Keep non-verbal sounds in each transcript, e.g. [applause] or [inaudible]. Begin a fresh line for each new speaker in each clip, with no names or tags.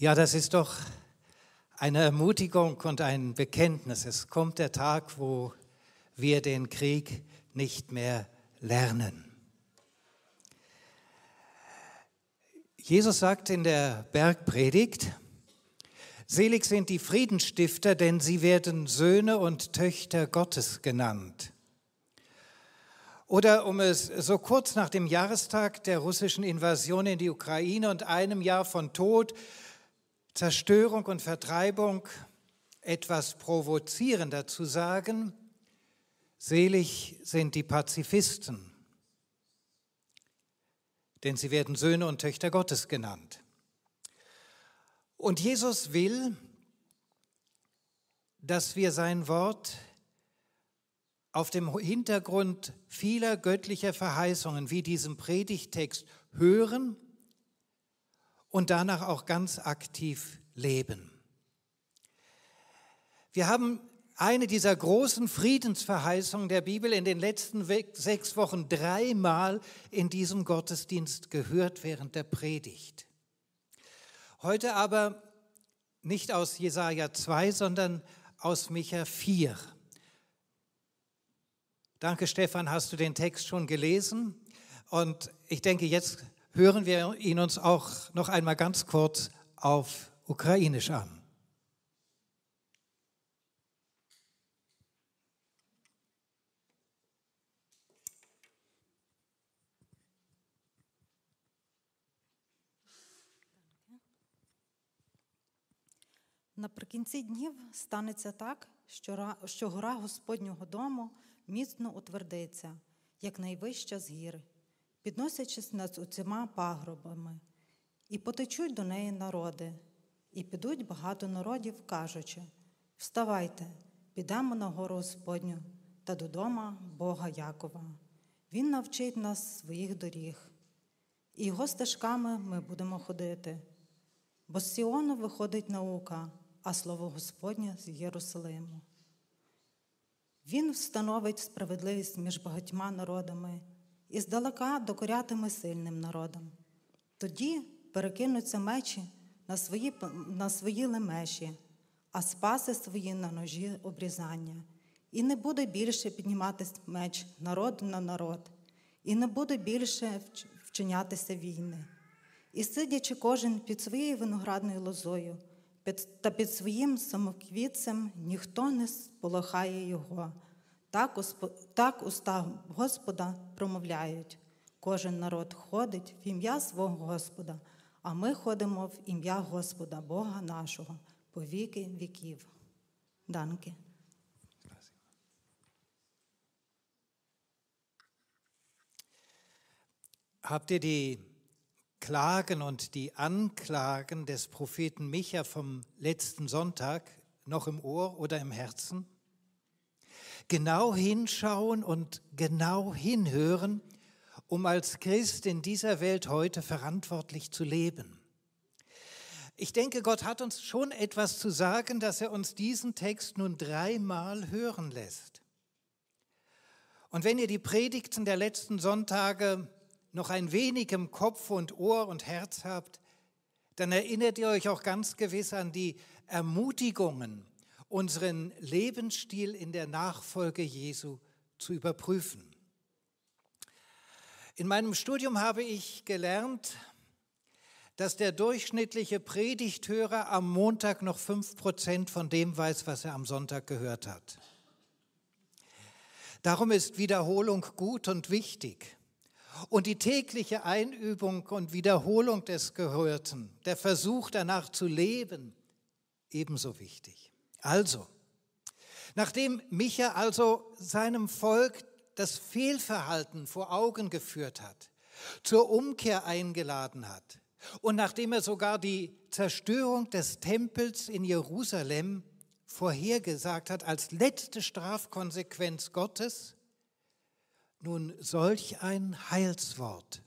Ja, das ist doch eine Ermutigung und ein Bekenntnis. Es kommt der Tag, wo wir den Krieg nicht mehr lernen. Jesus sagt in der Bergpredigt, Selig sind die Friedensstifter, denn sie werden Söhne und Töchter Gottes genannt. Oder um es so kurz nach dem Jahrestag der russischen Invasion in die Ukraine und einem Jahr von Tod, Zerstörung und Vertreibung etwas provozierender zu sagen, selig sind die Pazifisten, denn sie werden Söhne und Töchter Gottes genannt. Und Jesus will, dass wir sein Wort auf dem Hintergrund vieler göttlicher Verheißungen wie diesem Predigtext hören und danach auch ganz aktiv leben. Wir haben eine dieser großen Friedensverheißungen der Bibel in den letzten sechs Wochen dreimal in diesem Gottesdienst gehört während der Predigt. Heute aber nicht aus Jesaja 2, sondern aus Micha 4. Danke, Stefan, hast du den Text schon gelesen? Und ich denke, jetzt hören wir ihn uns auch noch einmal ganz kurz auf Ukrainisch an.
Наприкінці днів станеться так, що гора Господнього дому міцно утвердиться, як найвища з гір, підносячись над усіма пагробами, і потечуть до неї народи, і підуть багато народів, кажучи: Вставайте, підемо на гору Господню та додому Бога Якова. Він навчить нас своїх доріг, і його стежками ми будемо ходити. Бо з Сіону виходить наука а слово Господнє з Єрусалиму. Він встановить справедливість між багатьма народами і здалека докорятиме сильним народам. Тоді перекинуться мечі на свої на свої лемеші, а спаси свої на ножі обрізання. І не буде більше підніматись меч народ на народ, і не буде більше вчинятися війни. І сидячи кожен під своєю виноградною лозою та під своїм самоквітцем ніхто не сполохає його. Так, так уста Господа промовляють. Кожен народ ходить в ім'я свого Господа, а ми ходимо в ім'я Господа, Бога нашого, по віки віків. Данки.
Habt ihr die Klagen und die Anklagen des Propheten Micha vom letzten Sonntag noch im Ohr oder im Herzen? Genau hinschauen und genau hinhören, um als Christ in dieser Welt heute verantwortlich zu leben. Ich denke, Gott hat uns schon etwas zu sagen, dass er uns diesen Text nun dreimal hören lässt. Und wenn ihr die Predigten der letzten Sonntage noch ein wenig im Kopf und Ohr und Herz habt, dann erinnert ihr euch auch ganz gewiss an die Ermutigungen, unseren Lebensstil in der Nachfolge Jesu zu überprüfen. In meinem Studium habe ich gelernt, dass der durchschnittliche Predigthörer am Montag noch fünf Prozent von dem weiß, was er am Sonntag gehört hat. Darum ist Wiederholung gut und wichtig. Und die tägliche Einübung und Wiederholung des Gehörten, der Versuch danach zu leben, ebenso wichtig. Also, nachdem Micha also seinem Volk das Fehlverhalten vor Augen geführt hat, zur Umkehr eingeladen hat und nachdem er sogar die Zerstörung des Tempels in Jerusalem vorhergesagt hat als letzte Strafkonsequenz Gottes, nun solch ein Heilswort.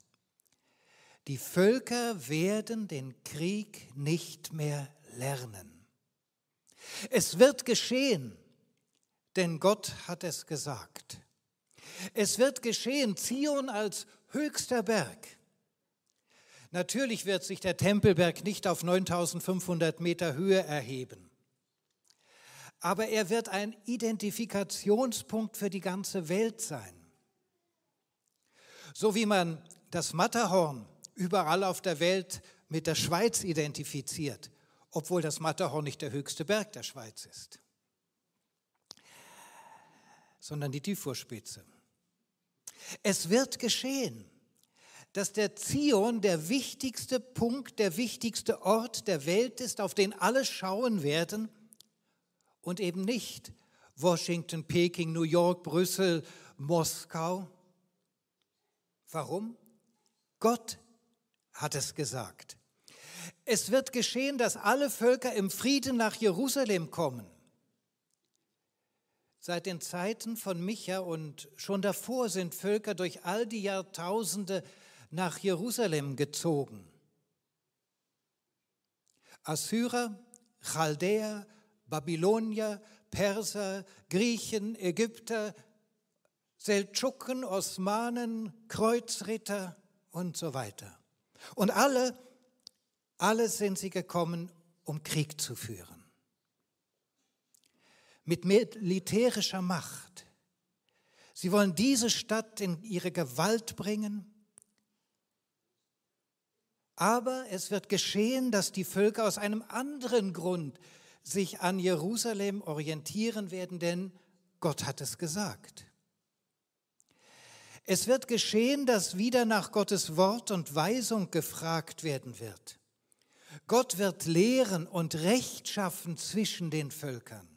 Die Völker werden den Krieg nicht mehr lernen. Es wird geschehen, denn Gott hat es gesagt. Es wird geschehen, Zion als höchster Berg. Natürlich wird sich der Tempelberg nicht auf 9500 Meter Höhe erheben, aber er wird ein Identifikationspunkt für die ganze Welt sein. So wie man das Matterhorn überall auf der Welt mit der Schweiz identifiziert, obwohl das Matterhorn nicht der höchste Berg der Schweiz ist, sondern die Tiefurspitze. Es wird geschehen, dass der Zion der wichtigste Punkt, der wichtigste Ort der Welt ist, auf den alle schauen werden und eben nicht Washington, Peking, New York, Brüssel, Moskau. Warum? Gott hat es gesagt. Es wird geschehen, dass alle Völker im Frieden nach Jerusalem kommen. Seit den Zeiten von Micha und schon davor sind Völker durch all die Jahrtausende nach Jerusalem gezogen. Assyrer, Chaldäer, Babylonier, Perser, Griechen, Ägypter, Seldschuken, Osmanen, Kreuzritter und so weiter. Und alle, alle sind sie gekommen, um Krieg zu führen mit militärischer Macht. Sie wollen diese Stadt in ihre Gewalt bringen. Aber es wird geschehen, dass die Völker aus einem anderen Grund sich an Jerusalem orientieren werden, denn Gott hat es gesagt. Es wird geschehen, dass wieder nach Gottes Wort und Weisung gefragt werden wird. Gott wird lehren und Recht schaffen zwischen den Völkern.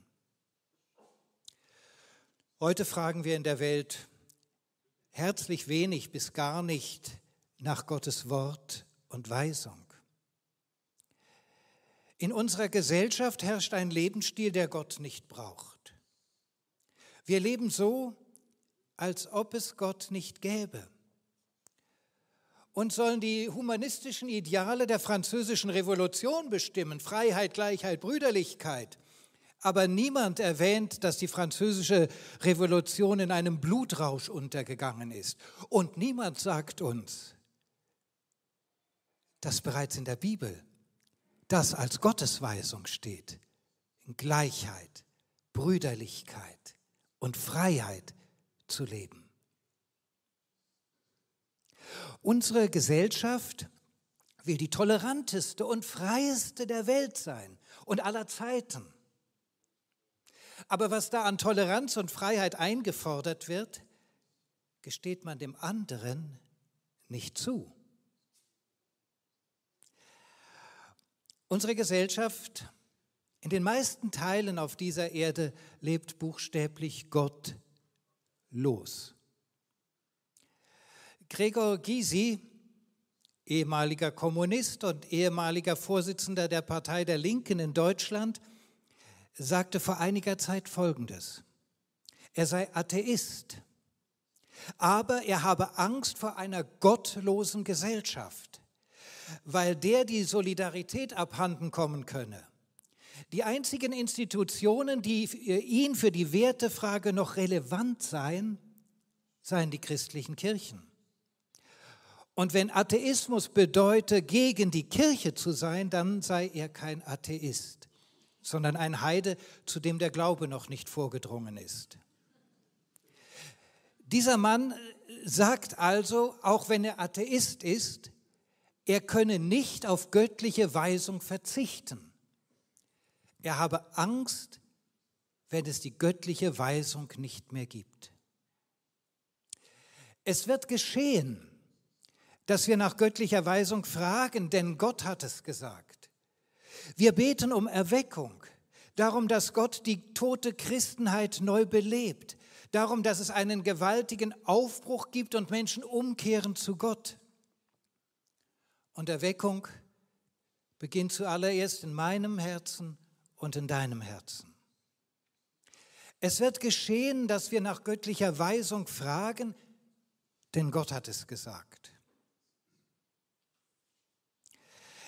Heute fragen wir in der Welt herzlich wenig bis gar nicht nach Gottes Wort und Weisung. In unserer Gesellschaft herrscht ein Lebensstil, der Gott nicht braucht. Wir leben so, als ob es Gott nicht gäbe. Und sollen die humanistischen Ideale der französischen Revolution bestimmen, Freiheit, Gleichheit, Brüderlichkeit, aber niemand erwähnt, dass die französische Revolution in einem Blutrausch untergegangen ist. Und niemand sagt uns, dass bereits in der Bibel das als Gottesweisung steht. In Gleichheit, Brüderlichkeit und Freiheit zu leben. Unsere Gesellschaft will die toleranteste und freieste der Welt sein und aller Zeiten. Aber was da an Toleranz und Freiheit eingefordert wird, gesteht man dem anderen nicht zu. Unsere Gesellschaft in den meisten Teilen auf dieser Erde lebt buchstäblich Gott los. Gregor Gysi, ehemaliger Kommunist und ehemaliger Vorsitzender der Partei der Linken in Deutschland, sagte vor einiger Zeit Folgendes. Er sei Atheist, aber er habe Angst vor einer gottlosen Gesellschaft, weil der die Solidarität abhanden kommen könne. Die einzigen Institutionen, die ihn für die Wertefrage noch relevant seien, seien die christlichen Kirchen. Und wenn Atheismus bedeute, gegen die Kirche zu sein, dann sei er kein Atheist sondern ein Heide, zu dem der Glaube noch nicht vorgedrungen ist. Dieser Mann sagt also, auch wenn er Atheist ist, er könne nicht auf göttliche Weisung verzichten. Er habe Angst, wenn es die göttliche Weisung nicht mehr gibt. Es wird geschehen, dass wir nach göttlicher Weisung fragen, denn Gott hat es gesagt. Wir beten um Erweckung, darum, dass Gott die tote Christenheit neu belebt, darum, dass es einen gewaltigen Aufbruch gibt und Menschen umkehren zu Gott. Und Erweckung beginnt zuallererst in meinem Herzen und in deinem Herzen. Es wird geschehen, dass wir nach göttlicher Weisung fragen, denn Gott hat es gesagt.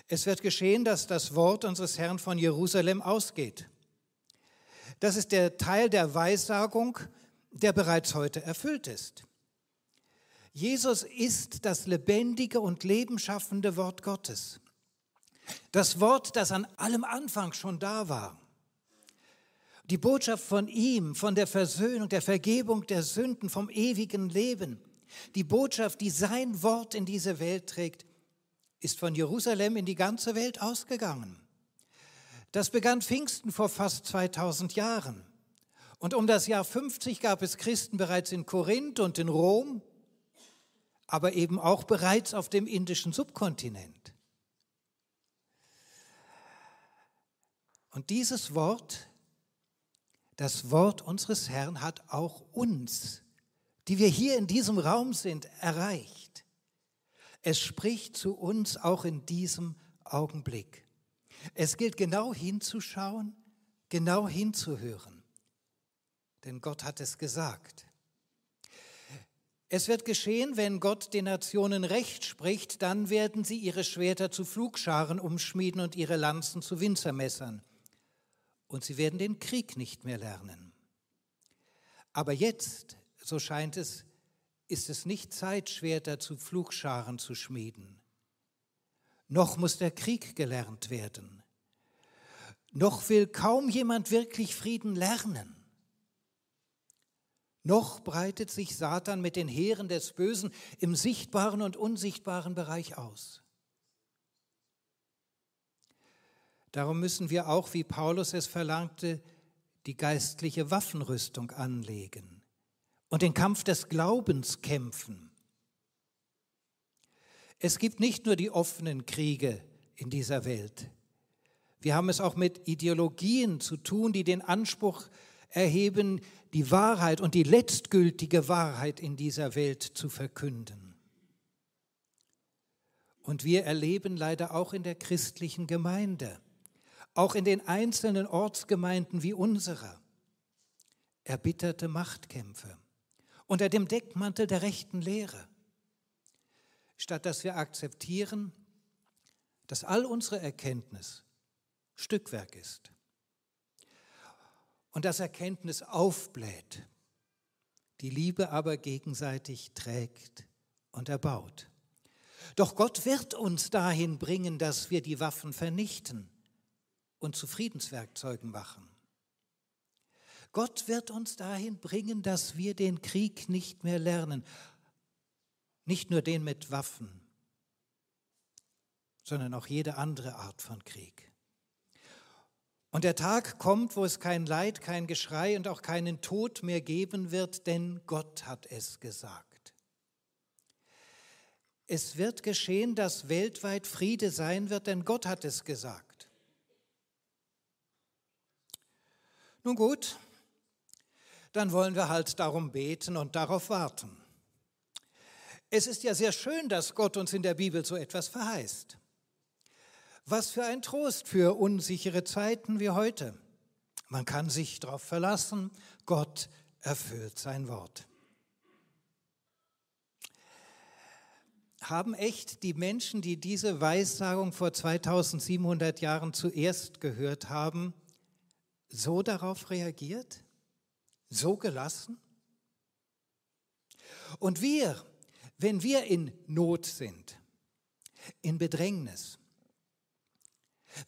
Es wird geschehen, dass das Wort unseres Herrn von Jerusalem ausgeht. Das ist der Teil der Weissagung, der bereits heute erfüllt ist. Jesus ist das lebendige und lebenschaffende Wort Gottes. Das Wort, das an allem Anfang schon da war. Die Botschaft von ihm, von der Versöhnung, der Vergebung der Sünden, vom ewigen Leben. Die Botschaft, die sein Wort in diese Welt trägt, ist von Jerusalem in die ganze Welt ausgegangen. Das begann Pfingsten vor fast 2000 Jahren. Und um das Jahr 50 gab es Christen bereits in Korinth und in Rom, aber eben auch bereits auf dem indischen Subkontinent. Und dieses Wort, das Wort unseres Herrn, hat auch uns, die wir hier in diesem Raum sind, erreicht. Es spricht zu uns auch in diesem Augenblick. Es gilt genau hinzuschauen, genau hinzuhören. Denn Gott hat es gesagt. Es wird geschehen, wenn Gott den Nationen Recht spricht, dann werden sie ihre Schwerter zu Flugscharen umschmieden und ihre Lanzen zu Winzermessern. Und sie werden den Krieg nicht mehr lernen. Aber jetzt, so scheint es, ist es nicht Zeit, Schwerter zu Flugscharen zu schmieden. Noch muss der Krieg gelernt werden. Noch will kaum jemand wirklich Frieden lernen. Noch breitet sich Satan mit den Heeren des Bösen im sichtbaren und unsichtbaren Bereich aus. Darum müssen wir auch, wie Paulus es verlangte, die geistliche Waffenrüstung anlegen und den Kampf des Glaubens kämpfen. Es gibt nicht nur die offenen Kriege in dieser Welt. Wir haben es auch mit Ideologien zu tun, die den Anspruch erheben, die Wahrheit und die letztgültige Wahrheit in dieser Welt zu verkünden. Und wir erleben leider auch in der christlichen Gemeinde, auch in den einzelnen Ortsgemeinden wie unserer, erbitterte Machtkämpfe unter dem Deckmantel der rechten Lehre, statt dass wir akzeptieren, dass all unsere Erkenntnis Stückwerk ist und das Erkenntnis aufbläht, die Liebe aber gegenseitig trägt und erbaut. Doch Gott wird uns dahin bringen, dass wir die Waffen vernichten und zu Friedenswerkzeugen machen. Gott wird uns dahin bringen, dass wir den Krieg nicht mehr lernen, nicht nur den mit Waffen, sondern auch jede andere Art von Krieg. Und der Tag kommt, wo es kein Leid, kein Geschrei und auch keinen Tod mehr geben wird, denn Gott hat es gesagt. Es wird geschehen, dass weltweit Friede sein wird, denn Gott hat es gesagt. Nun gut, dann wollen wir halt darum beten und darauf warten. Es ist ja sehr schön, dass Gott uns in der Bibel so etwas verheißt. Was für ein Trost für unsichere Zeiten wie heute. Man kann sich darauf verlassen, Gott erfüllt sein Wort. Haben echt die Menschen, die diese Weissagung vor 2700 Jahren zuerst gehört haben, so darauf reagiert? So gelassen? Und wir, wenn wir in Not sind, in Bedrängnis,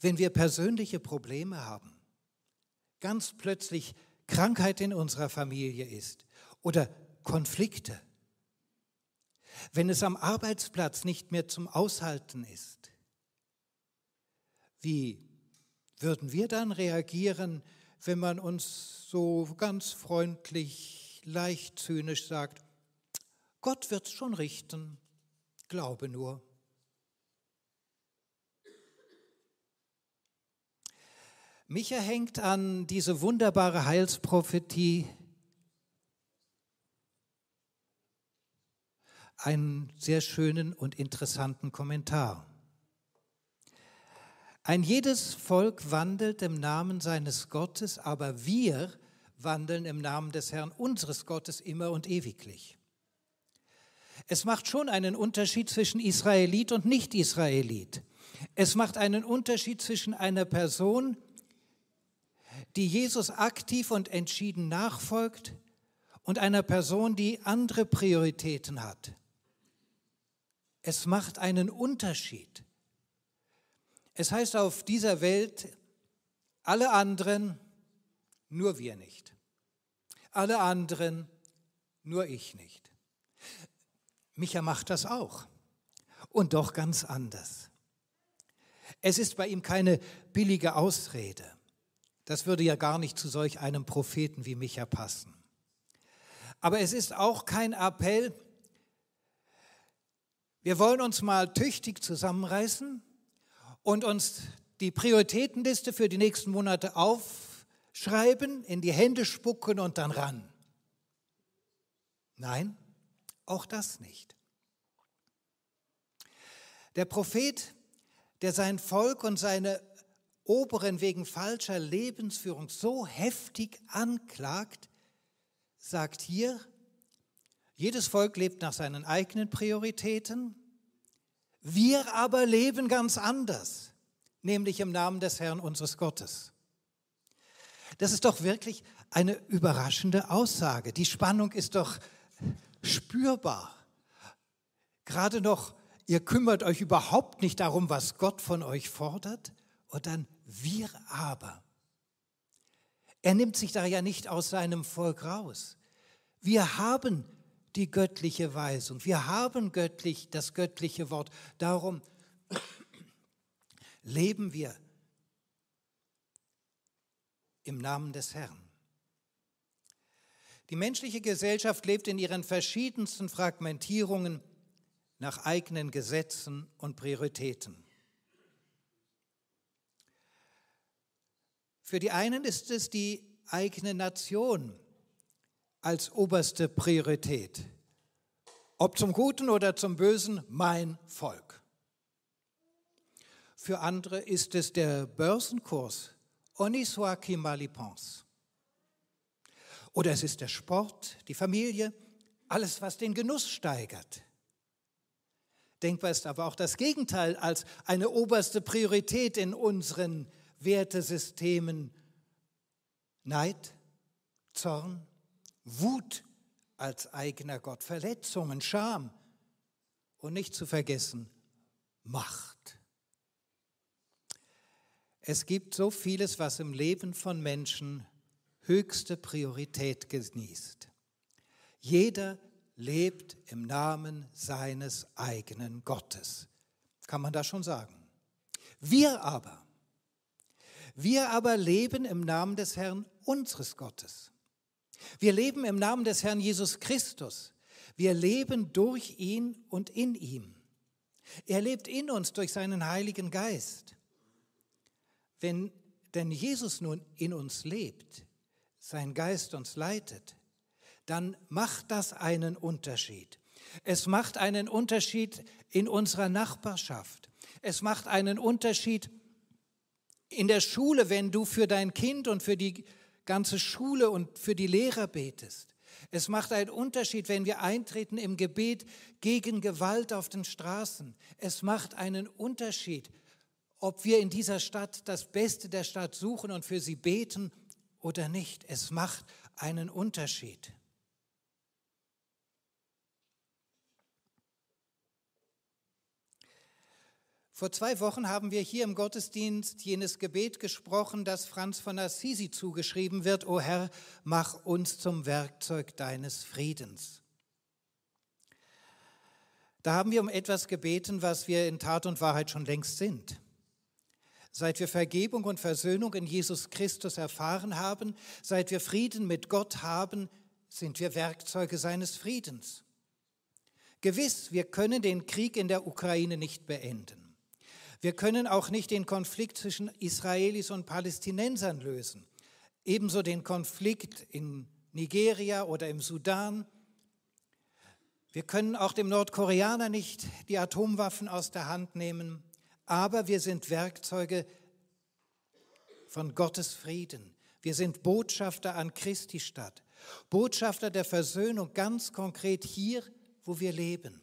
wenn wir persönliche Probleme haben, ganz plötzlich Krankheit in unserer Familie ist oder Konflikte, wenn es am Arbeitsplatz nicht mehr zum Aushalten ist, wie würden wir dann reagieren, wenn man uns so ganz freundlich, leicht zynisch sagt, Gott wird es schon richten, glaube nur. Micha hängt an diese wunderbare Heilsprophetie einen sehr schönen und interessanten Kommentar. Ein jedes Volk wandelt im Namen seines Gottes, aber wir wandeln im Namen des Herrn unseres Gottes immer und ewiglich. Es macht schon einen Unterschied zwischen Israelit und Nicht-Israelit. Es macht einen Unterschied zwischen einer Person, die Jesus aktiv und entschieden nachfolgt und einer Person, die andere Prioritäten hat, Es macht einen Unterschied. Es heißt auf dieser Welt, alle anderen, nur wir nicht. Alle anderen, nur ich nicht. Micha macht das auch. Und doch ganz anders. Es ist bei ihm keine billige Ausrede. Das würde ja gar nicht zu solch einem Propheten wie Micha passen. Aber es ist auch kein Appell, wir wollen uns mal tüchtig zusammenreißen und uns die Prioritätenliste für die nächsten Monate aufschreiben, in die Hände spucken und dann ran. Nein, auch das nicht. Der Prophet, der sein Volk und seine Oberen wegen falscher Lebensführung so heftig anklagt, sagt hier, jedes Volk lebt nach seinen eigenen Prioritäten, wir aber leben ganz anders, nämlich im Namen des Herrn unseres Gottes. Das ist doch wirklich eine überraschende Aussage. Die Spannung ist doch spürbar. Gerade noch, ihr kümmert euch überhaupt nicht darum, was Gott von euch fordert, und dann wir aber. Er nimmt sich da ja nicht aus seinem Volk raus. Wir haben die göttliche Weisung. Wir haben göttlich das göttliche Wort. Darum [clears throat] leben wir im Namen des Herrn. Die menschliche Gesellschaft lebt in ihren verschiedensten Fragmentierungen nach eigenen Gesetzen und Prioritäten. Für die einen ist es die eigene Nation, als oberste Priorität. Ob zum Guten oder zum Bösen, mein Volk. Für andere ist es der Börsenkurs, honni soit qui mal y. Oder es ist der Sport, die Familie, alles, was den Genuss steigert. Denkbar ist aber auch das Gegenteil als eine oberste Priorität in unseren Wertesystemen. Neid, Zorn, Wut als eigener Gott, Verletzungen, Scham und nicht zu vergessen Macht. Es gibt so vieles, was im Leben von Menschen höchste Priorität genießt. Jeder lebt im Namen seines eigenen Gottes. Kann man das schon sagen? Wir aber, wir aber leben im Namen des Herrn unseres Gottes. Wir leben im Namen des Herrn Jesus Christus. Wir leben durch ihn und in ihm. Er lebt in uns durch seinen Heiligen Geist. Wenn denn Jesus nun in uns lebt, sein Geist uns leitet, dann macht das einen Unterschied. Es macht einen Unterschied in unserer Nachbarschaft. Es macht einen Unterschied in der Schule, wenn du für dein Kind und für die ganze Schule und für die Lehrer betest. Es macht einen Unterschied, wenn wir eintreten im Gebet gegen Gewalt auf den Straßen. Es macht einen Unterschied, ob wir in dieser Stadt das Beste der Stadt suchen und für sie beten oder nicht. Es macht einen Unterschied. Vor zwei Wochen haben wir hier im Gottesdienst jenes Gebet gesprochen, das Franz von Assisi zugeschrieben wird, O Herr, mach uns zum Werkzeug deines Friedens. Da haben wir um etwas gebeten, was wir in Tat und Wahrheit schon längst sind. Seit wir Vergebung und Versöhnung in Jesus Christus erfahren haben, seit wir Frieden mit Gott haben, sind wir Werkzeuge seines Friedens. Gewiss, wir können den Krieg in der Ukraine nicht beenden. Wir können auch nicht den Konflikt zwischen Israelis und Palästinensern lösen. Ebenso den Konflikt in Nigeria oder im Sudan. Wir können auch dem Nordkoreaner nicht die Atomwaffen aus der Hand nehmen, aber wir sind Werkzeuge von Gottes Frieden. Wir sind Botschafter an Christi Stadt, Botschafter der Versöhnung ganz konkret hier, wo wir leben.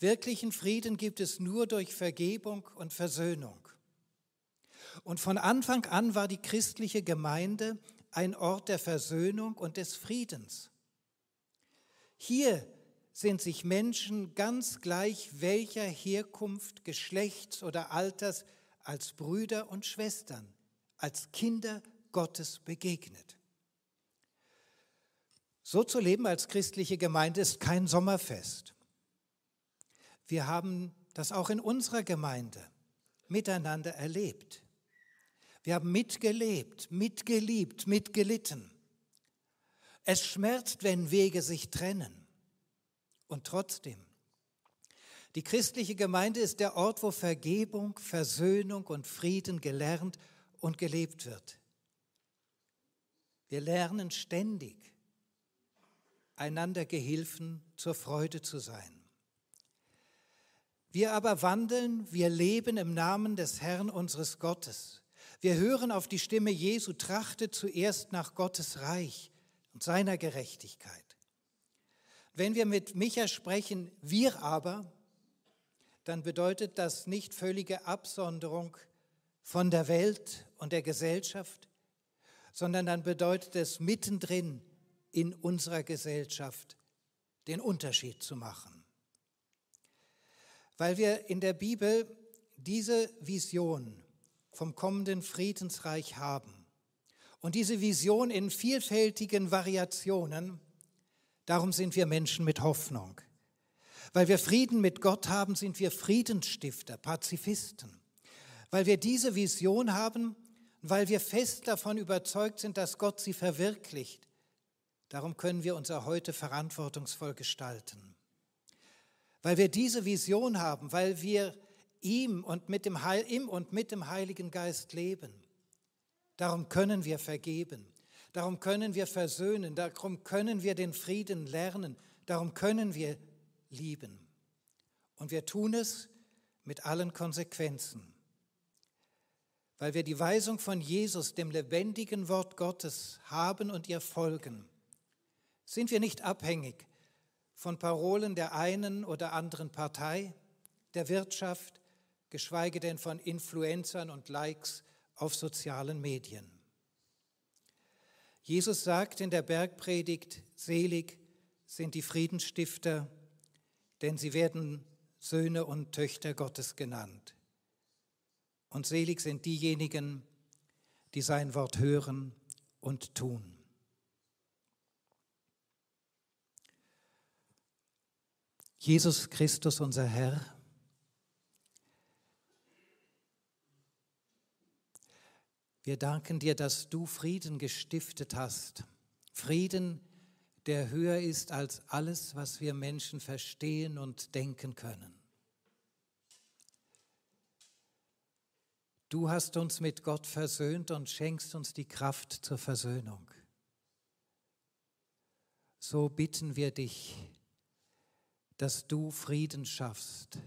Wirklichen Frieden gibt es nur durch Vergebung und Versöhnung. Und von Anfang an war die christliche Gemeinde ein Ort der Versöhnung und des Friedens. Hier sind sich Menschen ganz gleich welcher Herkunft, Geschlechts oder Alters als Brüder und Schwestern, als Kinder Gottes begegnet. So zu leben als christliche Gemeinde ist kein Sommerfest. Wir haben das auch in unserer Gemeinde miteinander erlebt. Wir haben mitgelebt, mitgeliebt, mitgelitten. Es schmerzt, wenn Wege sich trennen. Und trotzdem, die christliche Gemeinde ist der Ort, wo Vergebung, Versöhnung und Frieden gelernt und gelebt wird. Wir lernen ständig, einander Gehilfen zur Freude zu sein. Wir aber wandeln, wir leben im Namen des Herrn unseres Gottes. Wir hören auf die Stimme Jesu, trachtet zuerst nach Gottes Reich und seiner Gerechtigkeit. Wenn wir mit Micha sprechen, wir aber, dann bedeutet das nicht völlige Absonderung von der Welt und der Gesellschaft, sondern dann bedeutet es mittendrin in unserer Gesellschaft den Unterschied zu machen. Weil wir in der Bibel diese Vision vom kommenden Friedensreich haben und diese Vision in vielfältigen Variationen, Darum sind wir Menschen mit Hoffnung. Weil wir Frieden mit Gott haben, sind wir Friedensstifter, Pazifisten. Weil wir diese Vision haben, weil wir fest davon überzeugt sind, dass Gott sie verwirklicht. Darum können wir unser Heute verantwortungsvoll gestalten. Weil wir diese Vision haben, weil wir ihm und mit dem Heil, im und mit dem Heiligen Geist leben. Darum können wir vergeben. Darum können wir versöhnen, darum können wir den Frieden lernen, darum können wir lieben. Und wir tun es mit allen Konsequenzen, weil wir die Weisung von Jesus, dem lebendigen Wort Gottes, haben und ihr folgen. Sind wir nicht abhängig von Parolen der einen oder anderen Partei, der Wirtschaft, geschweige denn von Influencern und Likes auf sozialen Medien. Jesus sagt in der Bergpredigt, selig sind die Friedensstifter, denn sie werden Söhne und Töchter Gottes genannt. Und selig sind diejenigen, die sein Wort hören und tun. Jesus Christus, unser Herr, Wir danken dir, dass du Frieden gestiftet hast. Frieden, der höher ist als alles, was wir Menschen verstehen und denken können. Du hast uns mit Gott versöhnt und schenkst uns die Kraft zur Versöhnung. So bitten wir dich, dass du Frieden schaffst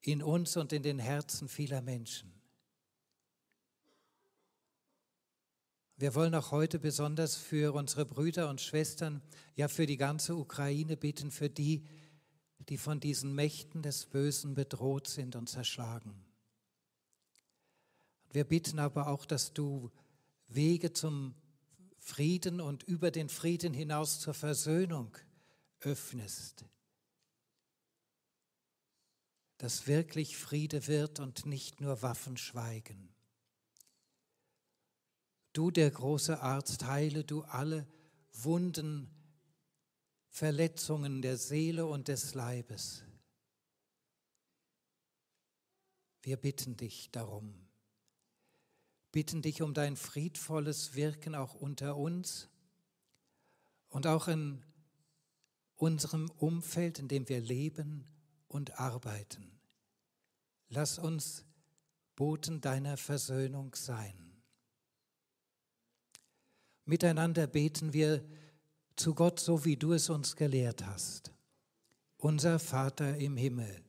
in uns und in den Herzen vieler Menschen. Wir wollen auch heute besonders für unsere Brüder und Schwestern, ja für die ganze Ukraine bitten, für die, die von diesen Mächten des Bösen bedroht sind und zerschlagen. Wir bitten aber auch, dass du Wege zum Frieden und über den Frieden hinaus zur Versöhnung öffnest. Dass wirklich Friede wird und nicht nur Waffen schweigen. Du, der große Arzt, heile du alle Wunden, Verletzungen der Seele und des Leibes. Wir bitten dich darum, bitten dich um dein friedvolles Wirken auch unter uns und auch in unserem Umfeld, in dem wir leben und arbeiten. Lass uns Boten deiner Versöhnung sein. Miteinander beten wir zu Gott, so wie du es uns gelehrt hast. Unser Vater im Himmel